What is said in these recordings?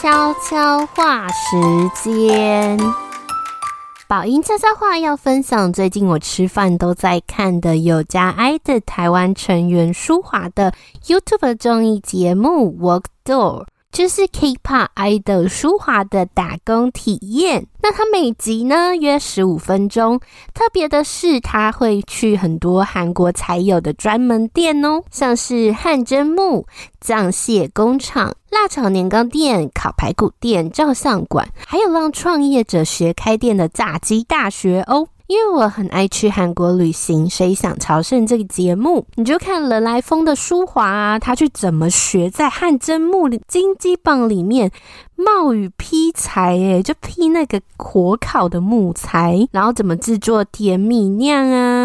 悄悄话时间。宝音悄悄话要分享，最近我吃饭都在看的有加 I 的台湾成员舒华的 YouTube 综艺节目《Walk Door》。就是 K-pop idol 舒华的打工体验。那他每集呢约十五分钟，特别的是他会去很多韩国才有的专门店哦，像是汗蒸幕、酱蟹工厂、辣炒年糕店、烤排骨店、照相馆，还有让创业者学开店的炸鸡大学哦。因为我很爱去韩国旅行，所以想朝圣这个节目，你就看人来疯的舒华啊，他去怎么学在汗蒸木里金鸡棒里面。冒雨劈柴，诶，就劈那个火烤的木材，然后怎么制作甜米酿啊？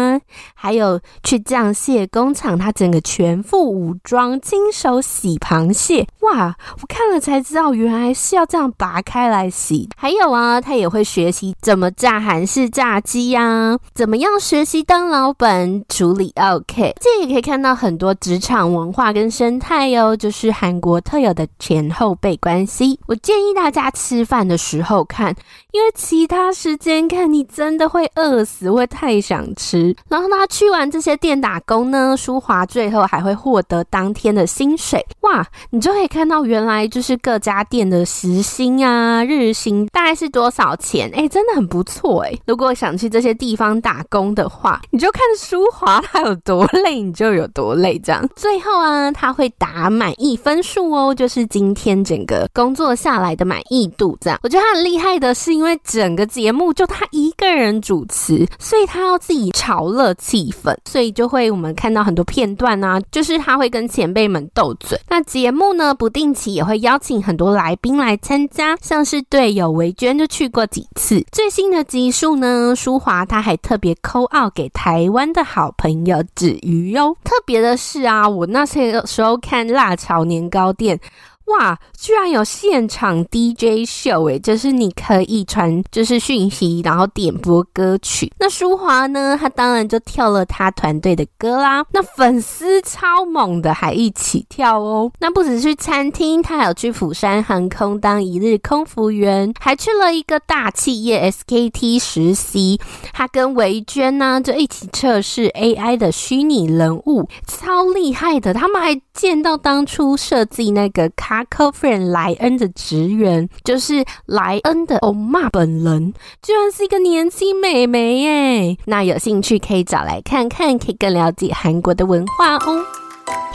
还有去酱蟹工厂，他整个全副武装，亲手洗螃蟹。哇，我看了才知道，原来是要这样拔开来洗。还有啊，他也会学习怎么炸韩式炸鸡呀，怎么样学习当老板，处理 OK。这也可以看到很多职场文化跟生态哟，就是韩国特有的前后辈关系。我。建议大家吃饭的时候看，因为其他时间看你真的会饿死，会太想吃。然后他去完这些店打工呢，舒华最后还会获得当天的薪水。哇，你就可以看到原来就是各家店的时薪啊、日薪大概是多少钱？哎，真的很不错哎。如果想去这些地方打工的话，你就看舒华他有多累，你就有多累。这样最后啊，他会打满意分数哦，就是今天整个工作下来的满意度，这样我觉得他很厉害的是，因为因为整个节目就他一个人主持，所以他要自己炒热气氛，所以就会我们看到很多片段啊，就是他会跟前辈们斗嘴。那节目呢，不定期也会邀请很多来宾来参加，像是队友维娟就去过几次。最新的集数呢，舒华他还特别抠傲给台湾的好朋友子瑜哟。特别的是啊，我那些时候看辣炒年糕店。哇，居然有现场 DJ 秀诶，就是你可以传就是讯息，然后点播歌曲。那舒华呢，他当然就跳了他团队的歌啦。那粉丝超猛的，还一起跳哦。那不只是去餐厅，他还有去釜山航空当一日空服员，还去了一个大企业 SKT 实习。他跟维娟呢就一起测试 AI 的虚拟人物，超厉害的。他们还见到当初设计那个卡。Cofriend 莱恩的职员就是莱恩的欧妈本人，居然是一个年轻美眉耶！那有兴趣可以找来看看，可以更了解韩国的文化哦。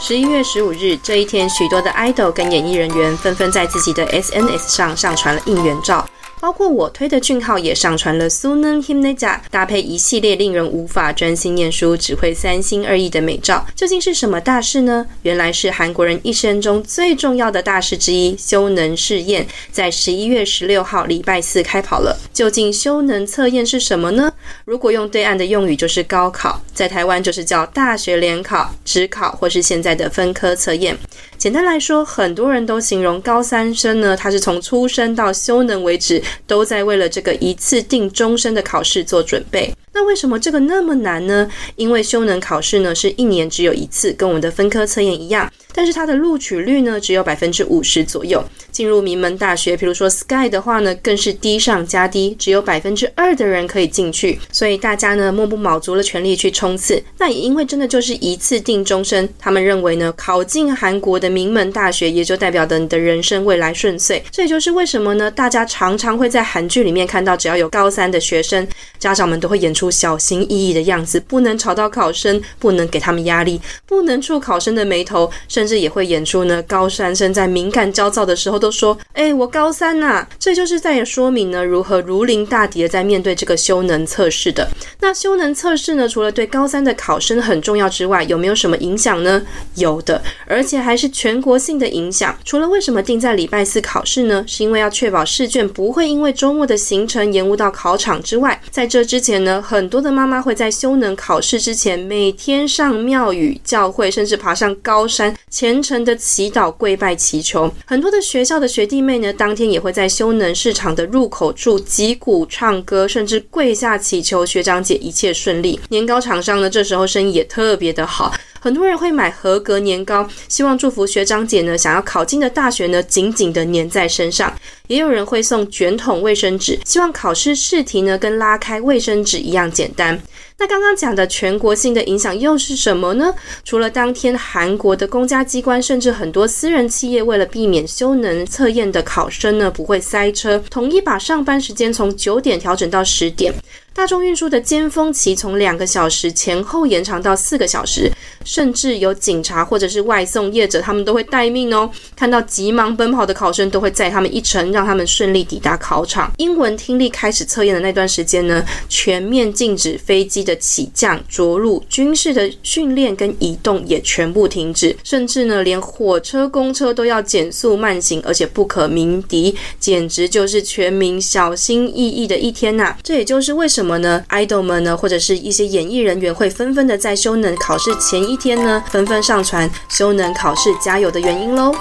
十一月十五日这一天，许多的 idol 跟演艺人员纷纷在自己的 SNS 上上传了应援照。包括我推的俊浩也上传了苏嫩 himneja 搭配一系列令人无法专心念书、只会三心二意的美照。究竟是什么大事呢？原来是韩国人一生中最重要的大事之一——修能试验，在十一月十六号礼拜四开跑了。究竟修能测验是什么呢？如果用对岸的用语就是高考，在台湾就是叫大学联考、职考或是现在的分科测验。简单来说，很多人都形容高三生呢，他是从出生到修能为止，都在为了这个一次定终身的考试做准备。那为什么这个那么难呢？因为修能考试呢，是一年只有一次，跟我们的分科测验一样。但是它的录取率呢，只有百分之五十左右。进入名门大学，比如说 Sky 的话呢，更是低上加低，只有百分之二的人可以进去。所以大家呢，默不卯足了全力去冲刺。那也因为真的就是一次定终身，他们认为呢，考进韩国的名门大学，也就代表着你的人生未来顺遂。这也就是为什么呢，大家常常会在韩剧里面看到，只要有高三的学生，家长们都会演出小心翼翼的样子，不能吵到考生，不能给他们压力，不能触考生的眉头，甚甚至也会演出呢，高三生在敏感焦躁的时候都说：“哎，我高三呐。”这就是在说明呢，如何如临大敌的在面对这个修能测试的。那修能测试呢，除了对高三的考生很重要之外，有没有什么影响呢？有的，而且还是全国性的影响。除了为什么定在礼拜四考试呢？是因为要确保试卷不会因为周末的行程延误到考场之外。在这之前呢，很多的妈妈会在修能考试之前，每天上庙宇、教会，甚至爬上高山，虔诚的祈祷、跪拜、祈求。很多的学校的学弟妹呢，当天也会在修能市场的入口处击鼓、唱歌，甚至跪下祈求学长姐一切顺利。年糕厂商呢，这时候生意也特别的好。很多人会买合格年糕，希望祝福学长姐呢想要考进的大学呢紧紧的粘在身上。也有人会送卷筒卫生纸，希望考试试题呢跟拉开卫生纸一样简单。那刚刚讲的全国性的影响又是什么呢？除了当天韩国的公家机关，甚至很多私人企业为了避免修能测验的考生呢不会塞车，统一把上班时间从九点调整到十点。大众运输的尖峰期从两个小时前后延长到四个小时，甚至有警察或者是外送业者，他们都会待命哦。看到急忙奔跑的考生，都会载他们一程，让他们顺利抵达考场。英文听力开始测验的那段时间呢，全面禁止飞机的起降、着陆，军事的训练跟移动也全部停止，甚至呢，连火车、公车都要减速慢行，而且不可鸣笛，简直就是全民小心翼翼的一天呐、这也就是为什么。什么呢爱豆们呢，或者是一些演艺人员会纷纷的在修能考试前一天呢，纷纷上传修能考试加油的原因喽。